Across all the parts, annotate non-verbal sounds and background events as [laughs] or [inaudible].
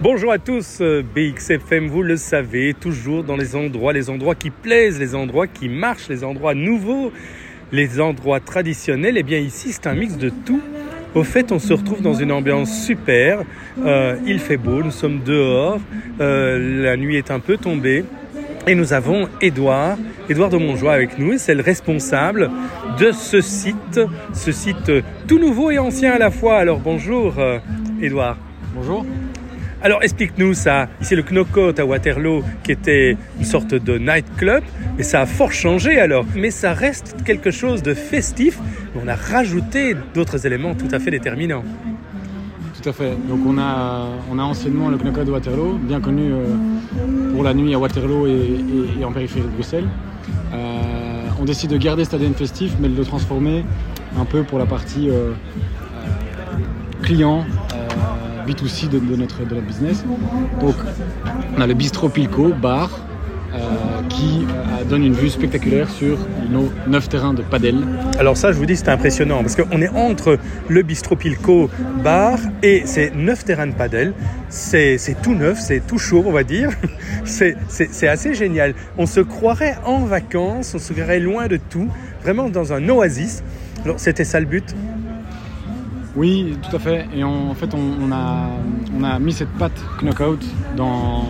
Bonjour à tous, euh, BXFM, vous le savez, toujours dans les endroits, les endroits qui plaisent, les endroits qui marchent, les endroits nouveaux, les endroits traditionnels. Eh bien ici, c'est un mix de tout. Au fait, on se retrouve dans une ambiance super. Euh, il fait beau, nous sommes dehors, euh, la nuit est un peu tombée. Et nous avons Édouard, Édouard de Montjoie avec nous, c'est le responsable de ce site, ce site tout nouveau et ancien à la fois. Alors bonjour Édouard. Bonjour. Alors explique-nous ça. Ici le Knockout à Waterloo qui était une sorte de nightclub, mais ça a fort changé alors. Mais ça reste quelque chose de festif. On a rajouté d'autres éléments tout à fait déterminants. Tout à fait. Donc on a, on anciennement le Knockout de Waterloo, bien connu euh, pour la nuit à Waterloo et, en périphérie de Bruxelles. Euh, on décide de garder ce stade festif, mais de le transformer un peu pour la partie euh, client B2C de, notre, de notre business. Donc, on a le bistrot Pilco, bar, euh, qui euh, donne une vue spectaculaire sur nos neuf terrains de padel. Alors ça, je vous dis, c'est impressionnant parce qu'on est entre le bistrot Pilco bar et ces neuf terrains de padel. C'est tout neuf, c'est tout chaud, on va dire. [laughs] C'est assez génial. On se croirait en vacances, on se verrait loin de tout, vraiment dans un oasis. Alors c'était ça le but oui, tout à fait. Et en fait, on, a, mis cette patte Knockout dans,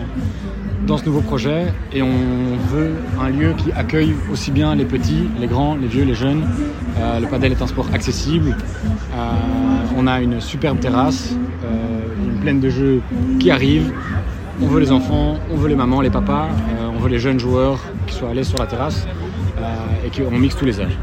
dans ce nouveau projet et on veut un lieu qui accueille aussi bien les petits, les grands, les vieux, les jeunes. Euh, le padel est un sport accessible. Euh, on a une superbe terrasse, euh, une plaine de jeux qui arrive. On veut les enfants, on veut les mamans, les papas, on veut les jeunes joueurs qui soient allés sur la terrasse et qu'on mixe tous les âges.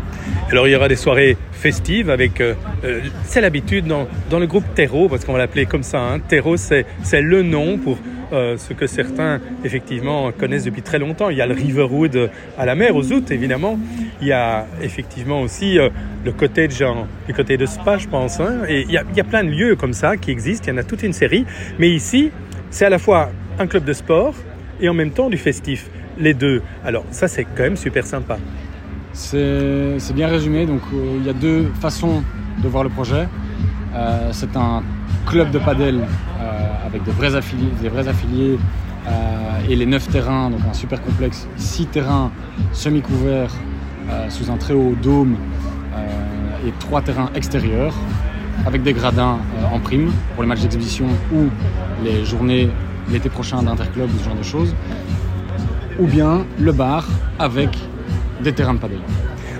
Alors il y aura des soirées festives avec, euh, euh, c'est l'habitude dans, dans, le groupe Terreau, parce qu'on va l'appeler comme ça, hein. Terreau c'est le nom pour euh, ce que certains effectivement connaissent depuis très longtemps. Il y a le Riverwood à la mer, aux août évidemment. Il y a effectivement aussi le cottage, le côté de spa je pense. Hein. Et il y, a, il y a plein de lieux comme ça qui existent, il y en a toute une série. Mais ici, c'est à la fois un club de sport et en même temps du festif. Les deux. Alors ça c'est quand même super sympa. C'est bien résumé. Donc, euh, il y a deux façons de voir le projet. Euh, c'est un club de padel euh, avec des vrais affiliés, des vrais affiliés et les neuf terrains, donc un super complexe, six terrains semi-couverts sous un très haut dôme et trois terrains extérieurs avec des gradins en prime pour les matchs d'exhibition ou les journées l'été prochain d'interclub ce genre de choses. Ou bien le bar avec des terrains de.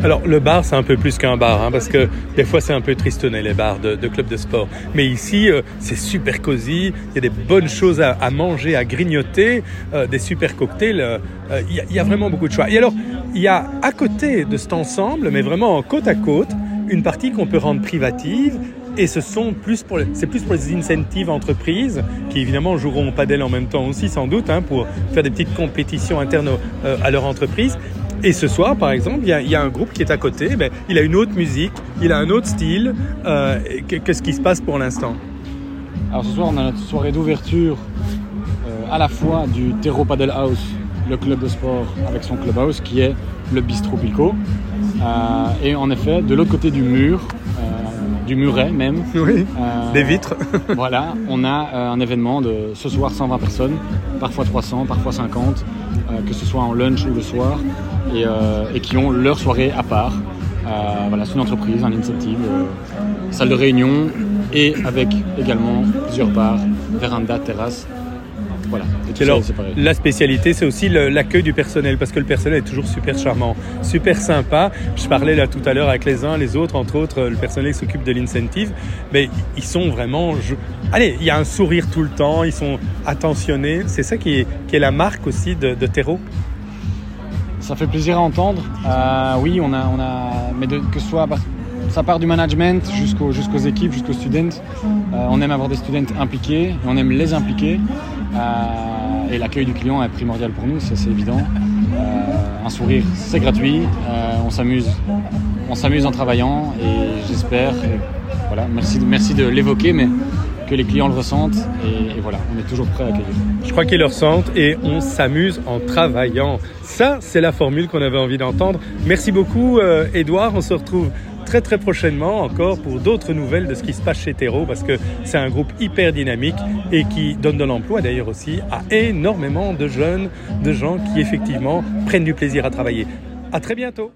Alors le bar c'est un peu plus qu'un bar hein, parce que des fois c'est un peu tristonné les bars de, clubs de sport. Mais ici euh, c'est super cosy, il y a des bonnes choses à, manger, à grignoter, euh, des super cocktails. Euh, il y, a vraiment beaucoup de choix. Et alors il y a à côté de cet ensemble, mais vraiment côte à côte, une partie qu'on peut rendre privative et ce sont plus pour c'est plus pour les incentives entreprises qui évidemment joueront au padel en même temps aussi sans doute hein, pour faire des petites compétitions internes à leur entreprise. Et ce soir, par exemple, il y, a un groupe qui est à côté, ben, il a une autre musique, il a un autre style. Euh, Qu'est-ce qui se passe pour l'instant? Alors ce soir, on a notre soirée d'ouverture euh, à la fois du Terro Paddle House, le club de sport avec son clubhouse, qui est le Bistro Pico. Euh, et en effet, de l'autre côté du mur, du muret même. [laughs] Oui, des vitres. [laughs] voilà, on a un événement de ce soir 120 personnes, parfois 300, parfois 50, que ce soit en lunch ou le soir. Euh, et, qui ont leur soirée à part. Euh, voilà, c'est une entreprise, un euh, salle de réunion et avec également plusieurs bars, véranda, terrasse. Voilà. alors, la spécialité, c'est aussi l'accueil du personnel, parce que le personnel est toujours super charmant, super sympa. Je parlais là tout à l'heure avec les uns, les autres, entre autres, le personnel qui s'occupe de l'incentive, mais ils sont vraiment... Allez, il y a un sourire tout le temps, ils sont attentionnés. C'est ça qui est, qui est, la marque aussi de, de Terreau ça fait plaisir à entendre. Euh, oui, on a, on a, mais que ce soit, ça part du management jusqu'aux jusqu'aux équipes, jusqu'aux students. Euh, on aime avoir des students impliqués, et on aime les impliquer. Euh, et l'accueil du client est primordial pour nous, ça c'est évident. un sourire, c'est gratuit. on s'amuse, on s'amuse en travaillant et j'espère. Voilà, merci, merci de l'évoquer, mais que les clients le ressentent et, voilà, on est toujours prêt à accueillir. Je crois qu'ils le ressentent et on s'amuse en travaillant. Ça, c'est la formule qu'on avait envie d'entendre. Merci beaucoup, Edouard. On se retrouve très très prochainement encore pour d'autres nouvelles de ce qui se passe chez Terreau parce que c'est un groupe hyper dynamique et qui donne de l'emploi d'ailleurs aussi à énormément de jeunes, de gens qui effectivement prennent du plaisir à travailler. À très bientôt